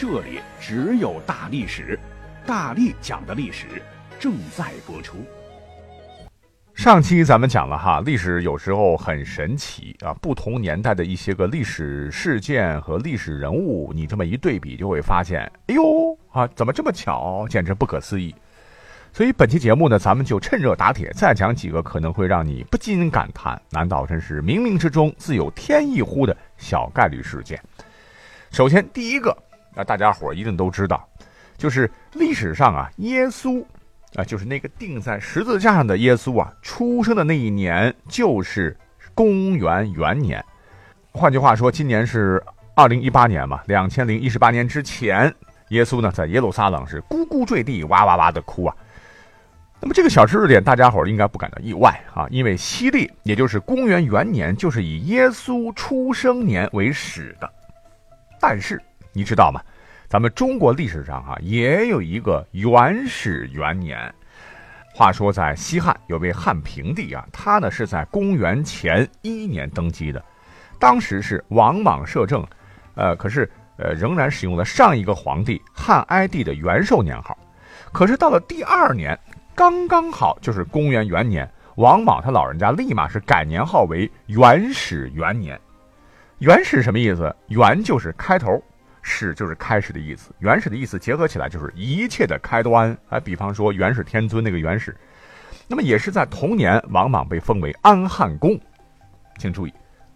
这里只有大历史，大力讲的历史正在播出。上期咱们讲了哈，历史有时候很神奇啊，不同年代的一些个历史事件和历史人物，你这么一对比，就会发现，哎呦啊，怎么这么巧，简直不可思议。所以本期节目呢，咱们就趁热打铁，再讲几个可能会让你不禁感叹：难道真是冥冥之中自有天意乎的小概率事件？首先第一个。那大家伙一定都知道，就是历史上啊，耶稣啊，就是那个钉在十字架上的耶稣啊，出生的那一年就是公元元年。换句话说，今年是二零一八年嘛，两千零一十八年之前，耶稣呢在耶路撒冷是咕咕坠地，哇哇哇的哭啊。那么这个小知识点，大家伙应该不感到意外啊，因为西历也就是公元元年，就是以耶稣出生年为始的。但是。你知道吗？咱们中国历史上哈也有一个元始元年。话说在西汉有位汉平帝啊，他呢是在公元前一年登基的，当时是王莽摄政，呃，可是呃仍然使用了上一个皇帝汉哀帝的元寿年号。可是到了第二年，刚刚好就是公元元年，王莽他老人家立马是改年号为元始元年。元始什么意思？元就是开头。始就是开始的意思，原始的意思结合起来就是一切的开端。哎，比方说元始天尊那个元始，那么也是在同年，王莽被封为安汉公。请注意，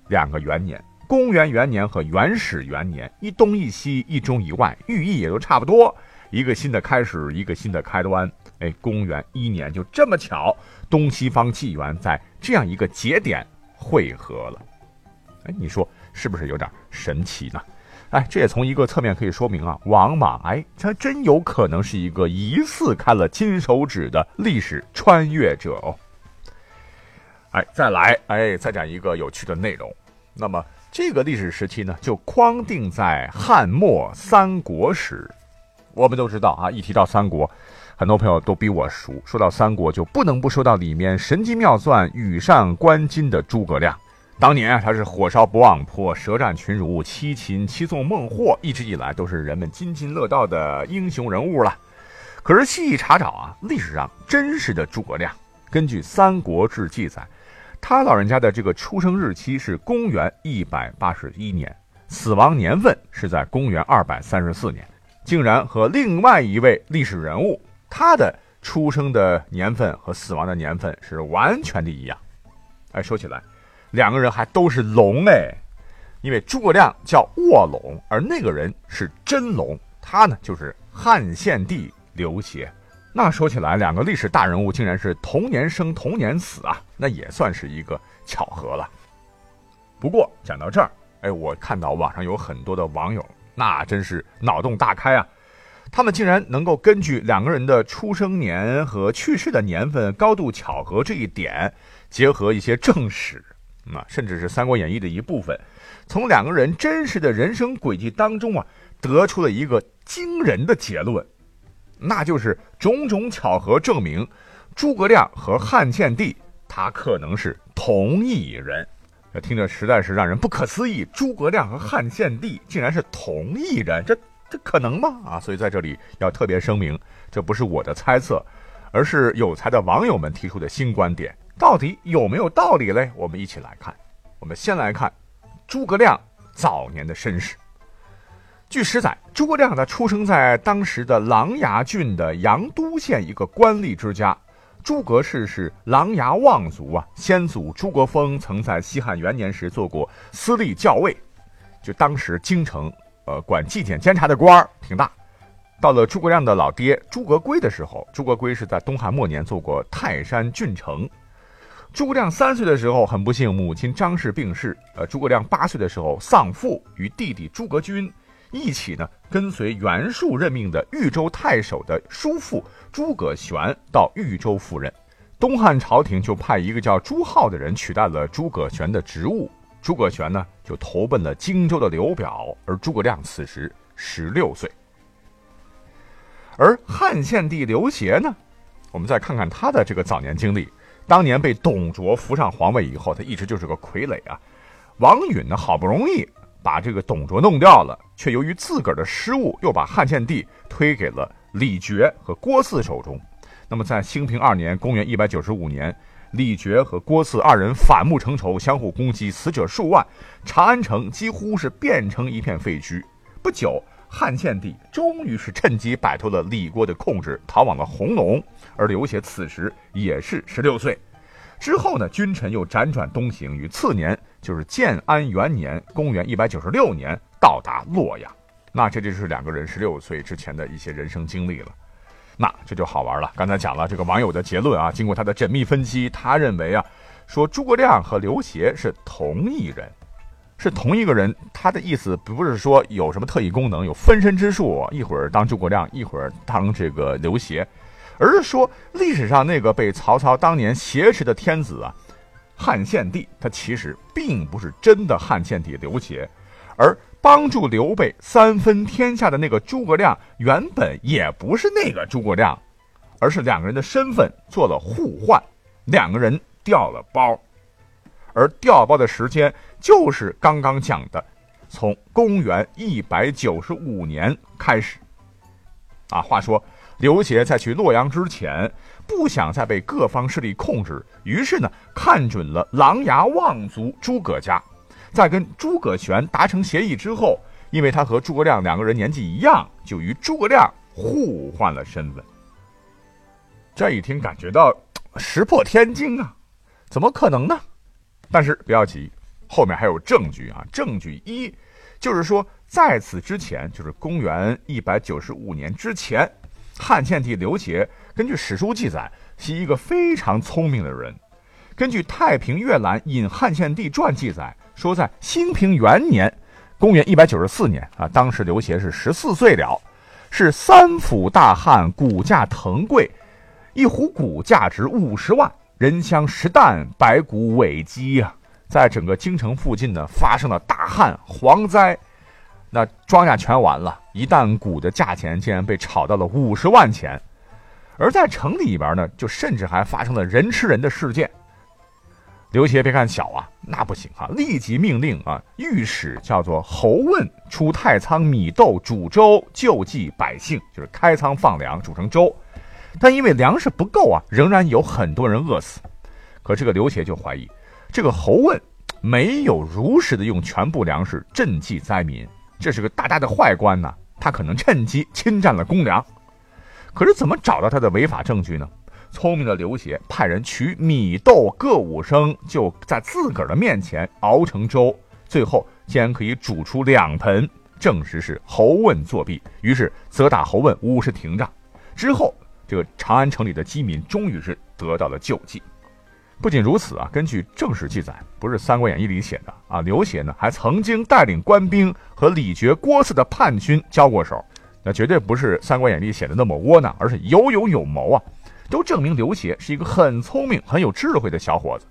两个元年，公元元年和元始元年，一东一西，一中一外，寓意也都差不多。一个新的开始，一个新的开端。哎，公元一年就这么巧，东西方纪元在这样一个节点汇合了。哎，你说是不是有点神奇呢？哎，这也从一个侧面可以说明啊，王莽哎，他真有可能是一个疑似开了金手指的历史穿越者哦。哎，再来，哎，再讲一个有趣的内容。那么这个历史时期呢，就框定在汉末三国时。我们都知道啊，一提到三国，很多朋友都比我熟。说到三国，就不能不说到里面神机妙算、羽扇纶巾的诸葛亮。当年啊，他是火烧不忘坡，舌战群儒，七擒七纵孟获，一直以来都是人们津津乐道的英雄人物了。可是细查找啊，历史上真实的诸葛亮，根据《三国志》记载，他老人家的这个出生日期是公元一百八十一年，死亡年份是在公元二百三十四年，竟然和另外一位历史人物他的出生的年份和死亡的年份是完全的一样。哎，说起来。两个人还都是龙哎，因为诸葛亮叫卧龙，而那个人是真龙，他呢就是汉献帝刘协。那说起来，两个历史大人物竟然是同年生同年死啊，那也算是一个巧合了。不过讲到这儿，哎，我看到网上有很多的网友，那真是脑洞大开啊，他们竟然能够根据两个人的出生年和去世的年份高度巧合这一点，结合一些正史。啊，甚至是《三国演义》的一部分，从两个人真实的人生轨迹当中啊，得出了一个惊人的结论，那就是种种巧合证明，诸葛亮和汉献帝他可能是同一人。这听着实在是让人不可思议，诸葛亮和汉献帝竟然是同一人，这这可能吗？啊，所以在这里要特别声明，这不是我的猜测，而是有才的网友们提出的新观点。到底有没有道理嘞？我们一起来看。我们先来看诸葛亮早年的身世。据史载，诸葛亮他出生在当时的琅琊郡的阳都县一个官吏之家。诸葛氏是琅琊望族啊，先祖诸葛丰曾在西汉元年时做过司隶校尉，就当时京城呃管纪检监察的官儿挺大。到了诸葛亮的老爹诸葛圭的时候，诸葛圭是在东汉末年做过泰山郡丞。诸葛亮三岁的时候，很不幸，母亲张氏病逝。呃，诸葛亮八岁的时候丧父，与弟弟诸葛均一起呢跟随袁术任命的豫州太守的叔父诸葛玄到豫州赴任。东汉朝廷就派一个叫朱浩的人取代了诸葛玄的职务。诸葛玄呢就投奔了荆州的刘表，而诸葛亮此时十六岁。而汉献帝刘协呢，我们再看看他的这个早年经历。当年被董卓扶上皇位以后，他一直就是个傀儡啊。王允呢，好不容易把这个董卓弄掉了，却由于自个儿的失误，又把汉献帝推给了李傕和郭汜手中。那么在兴平二年（公元195年），李傕和郭汜二人反目成仇，相互攻击，死者数万，长安城几乎是变成一片废墟。不久。汉献帝终于是趁机摆脱了李郭的控制，逃往了弘农。而刘协此时也是十六岁。之后呢，君臣又辗转东行，于次年，就是建安元年（公元196年）到达洛阳。那这就是两个人十六岁之前的一些人生经历了。那这就好玩了。刚才讲了这个网友的结论啊，经过他的缜密分析，他认为啊，说诸葛亮和刘协是同一人。是同一个人，他的意思不是说有什么特异功能，有分身之术，一会儿当诸葛亮，一会儿当这个刘协，而是说历史上那个被曹操当年挟持的天子啊，汉献帝，他其实并不是真的汉献帝刘协，而帮助刘备三分天下的那个诸葛亮，原本也不是那个诸葛亮，而是两个人的身份做了互换，两个人调了包。而调包的时间就是刚刚讲的，从公元一百九十五年开始。啊，话说刘协在去洛阳之前，不想再被各方势力控制，于是呢，看准了琅琊望族诸葛家，在跟诸葛玄达成协议之后，因为他和诸葛亮两个人年纪一样，就与诸葛亮互换了身份。这一听，感觉到 石破天惊啊，怎么可能呢？但是不要急，后面还有证据啊！证据一，就是说在此之前，就是公元一百九十五年之前，汉献帝刘协根据史书记载是一个非常聪明的人。根据《太平阅览引汉献帝传》记载，说在兴平元年，公元一百九十四年啊，当时刘协是十四岁了，是三府大汉，骨价腾贵，一斛骨价值五十万。人香石担，白骨尾鸡呀，在整个京城附近呢，发生了大旱蝗灾，那庄稼全完了，一担谷的价钱竟然被炒到了五十万钱，而在城里边呢，就甚至还发生了人吃人的事件。刘协别看小啊，那不行啊，立即命令啊，御史叫做侯问出太仓米豆煮粥救济百姓，就是开仓放粮煮成粥。但因为粮食不够啊，仍然有很多人饿死。可这个刘协就怀疑，这个侯问没有如实的用全部粮食赈济灾民，这是个大大的坏官呐。他可能趁机侵占了公粮。可是怎么找到他的违法证据呢？聪明的刘协派人取米豆各五升，就在自个儿的面前熬成粥，最后竟然可以煮出两盆，证实是侯问作弊。于是责打侯问五十廷杖。之后。这个长安城里的饥民终于是得到了救济。不仅如此啊，根据正史记载，不是《三国演义》里写的啊，刘协呢还曾经带领官兵和李傕、郭汜的叛军交过手，那绝对不是《三国演义》写的那么窝囊，而是有勇有谋啊，都证明刘协是一个很聪明、很有智慧的小伙子。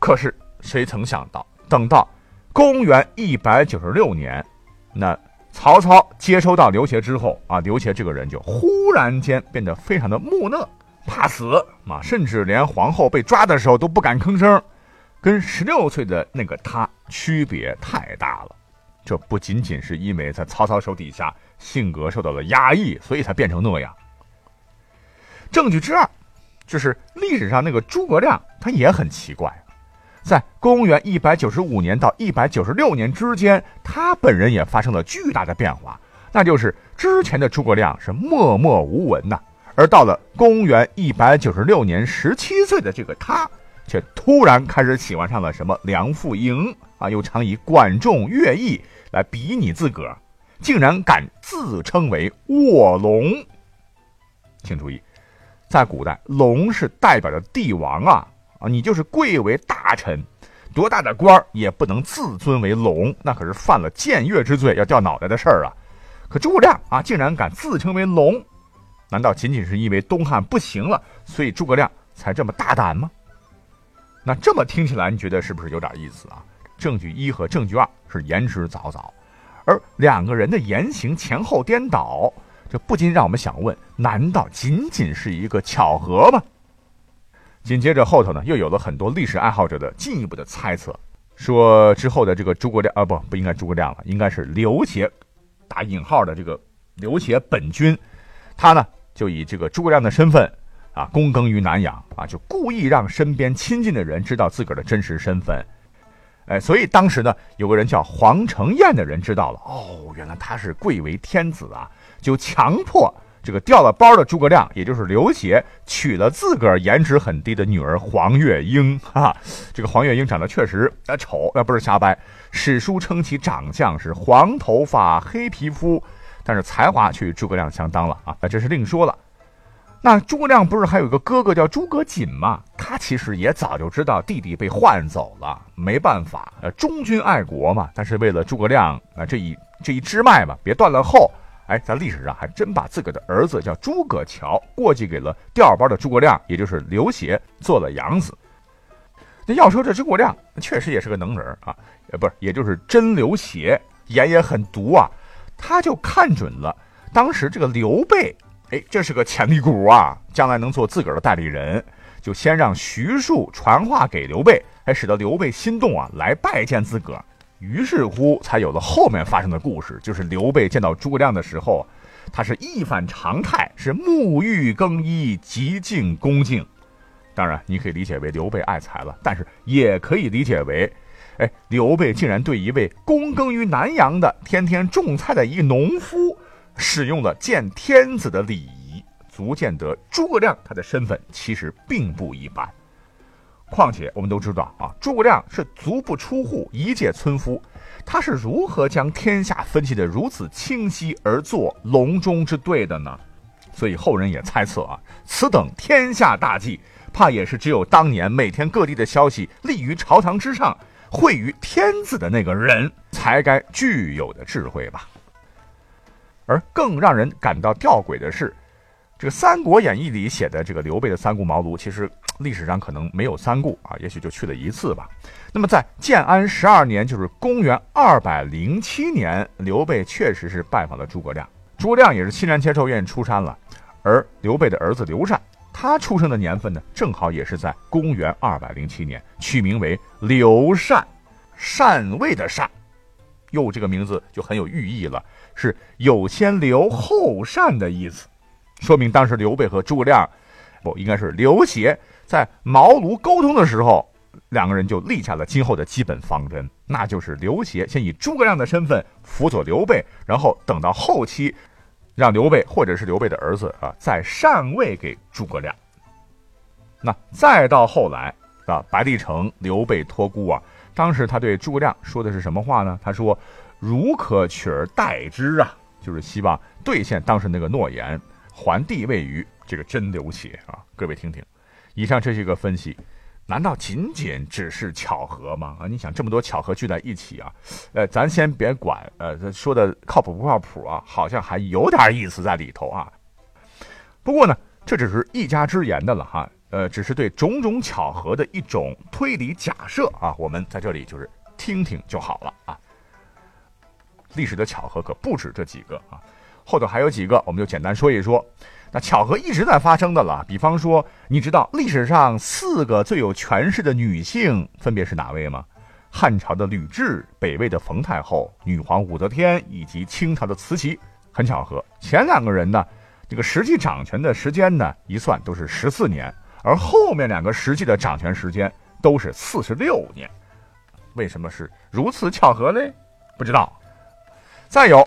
可是谁曾想到，等到公元一百九十六年，那。曹操接收到刘协之后啊，刘协这个人就忽然间变得非常的木讷，怕死啊，甚至连皇后被抓的时候都不敢吭声，跟十六岁的那个他区别太大了。这不仅仅是因为在曹操手底下性格受到了压抑，所以才变成那样。证据之二，就是历史上那个诸葛亮，他也很奇怪。在公元一百九十五年到一百九十六年之间，他本人也发生了巨大的变化，那就是之前的诸葛亮是默默无闻呐，而到了公元一百九十六年，十七岁的这个他，却突然开始喜欢上了什么梁父婴啊，又常以管仲、乐毅来比拟自个儿，竟然敢自称为卧龙。请注意，在古代，龙是代表着帝王啊。啊，你就是贵为大臣，多大的官儿也不能自尊为龙，那可是犯了僭越之罪，要掉脑袋的事儿啊。可诸葛亮啊，竟然敢自称为龙，难道仅仅是因为东汉不行了，所以诸葛亮才这么大胆吗？那这么听起来，你觉得是不是有点意思啊？证据一和证据二是言之凿凿，而两个人的言行前后颠倒，这不禁让我们想问：难道仅仅是一个巧合吗？紧接着后头呢，又有了很多历史爱好者的进一步的猜测，说之后的这个诸葛亮啊，不不应该诸葛亮了，应该是刘协，打引号的这个刘协本君，他呢就以这个诸葛亮的身份啊，躬耕于南阳啊，就故意让身边亲近的人知道自个儿的真实身份，哎，所以当时呢，有个人叫黄承彦的人知道了，哦，原来他是贵为天子啊，就强迫。这个掉了包的诸葛亮，也就是刘协，娶了自个儿颜值很低的女儿黄月英。哈，这个黄月英长得确实呃丑，那不是瞎掰。史书称其长相是黄头发、黑皮肤，但是才华却与诸葛亮相当了啊，那这是另说了。那诸葛亮不是还有一个哥哥叫诸葛瑾吗？他其实也早就知道弟弟被换走了，没办法，呃，忠君爱国嘛。但是为了诸葛亮啊这一这一支脉嘛，别断了后。哎，在历史上还真把自个的儿子叫诸葛乔过继给了调包的诸葛亮，也就是刘协做了养子。那要说这诸葛亮确实也是个能人啊，呃，不是，也就是真刘协眼也很毒啊，他就看准了当时这个刘备，哎，这是个潜力股啊，将来能做自个儿的代理人，就先让徐庶传话给刘备，还使得刘备心动啊，来拜见自个儿。于是乎，才有了后面发生的故事。就是刘备见到诸葛亮的时候，他是一反常态，是沐浴更衣，极尽恭敬。当然，你可以理解为刘备爱财了，但是也可以理解为，哎，刘备竟然对一位躬耕于南阳的、天天种菜的一个农夫，使用了见天子的礼仪，足见得诸葛亮他的身份其实并不一般。况且我们都知道啊，诸葛亮是足不出户，一介村夫，他是如何将天下分析得如此清晰而作隆中之对的呢？所以后人也猜测啊，此等天下大计，怕也是只有当年每天各地的消息立于朝堂之上，会于天子的那个人才该具有的智慧吧。而更让人感到吊诡的是。这个《三国演义》里写的这个刘备的三顾茅庐，其实历史上可能没有三顾啊，也许就去了一次吧。那么在建安十二年，就是公元二百零七年，刘备确实是拜访了诸葛亮，诸葛亮也是欣然接受，愿意出山了。而刘备的儿子刘禅，他出生的年份呢，正好也是在公元二百零七年，取名为刘禅，禅位的禅，哟，这个名字就很有寓意了，是有先刘后禅的意思。说明当时刘备和诸葛亮，不应该是刘协在茅庐沟通的时候，两个人就立下了今后的基本方针，那就是刘协先以诸葛亮的身份辅佐刘备，然后等到后期，让刘备或者是刘备的儿子啊再禅位给诸葛亮。那再到后来啊，白帝城刘备托孤啊，当时他对诸葛亮说的是什么话呢？他说：“如可取而代之啊，就是希望兑现当时那个诺言。”还地位于这个真刘协啊！各位听听，以上这是一个分析，难道仅仅只是巧合吗？啊，你想这么多巧合聚在一起啊，呃，咱先别管，呃，说的靠谱不靠谱啊？好像还有点意思在里头啊。不过呢，这只是一家之言的了哈，呃，只是对种种巧合的一种推理假设啊。我们在这里就是听听就好了啊。历史的巧合可不止这几个啊。后头还有几个，我们就简单说一说。那巧合一直在发生的了。比方说，你知道历史上四个最有权势的女性分别是哪位吗？汉朝的吕雉、北魏的冯太后、女皇武则天以及清朝的慈禧。很巧合，前两个人呢，这个实际掌权的时间呢，一算都是十四年，而后面两个实际的掌权时间都是四十六年。为什么是如此巧合呢？不知道。再有。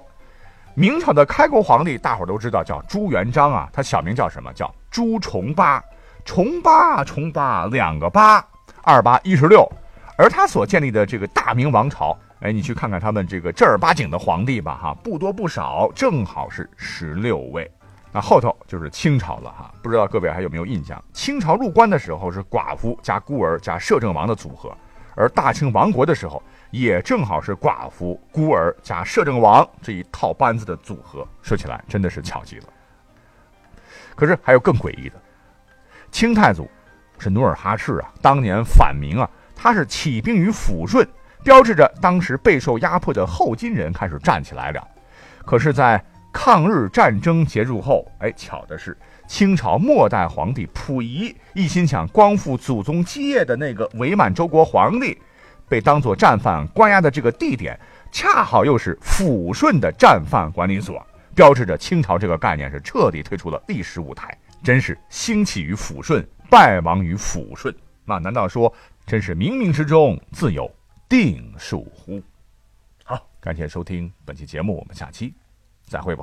明朝的开国皇帝，大伙都知道叫朱元璋啊，他小名叫什么？叫朱重八，重八重八两个八，二八一十六。而他所建立的这个大明王朝，哎，你去看看他们这个正儿八经的皇帝吧，哈，不多不少，正好是十六位。那后头就是清朝了，哈，不知道各位还有没有印象？清朝入关的时候是寡妇加孤儿加摄政王的组合，而大清亡国的时候，也正好是寡妇、孤儿加摄政王这一套班子的组合。说起来真的是巧极了。可是还有更诡异的，清太祖是努尔哈赤啊，当年反明啊，他是起兵于抚顺，标志着当时备受压迫的后金人开始站起来了。可是，在抗日战争结束后，哎，巧的是，清朝末代皇帝溥仪一心想光复祖宗基业的那个伪满洲国皇帝，被当作战犯关押的这个地点，恰好又是抚顺的战犯管理所。标志着清朝这个概念是彻底退出了历史舞台，真是兴起于抚顺，败亡于抚顺。那难道说真是冥冥之中自有定数乎？好，感谢收听本期节目，我们下期再会吧。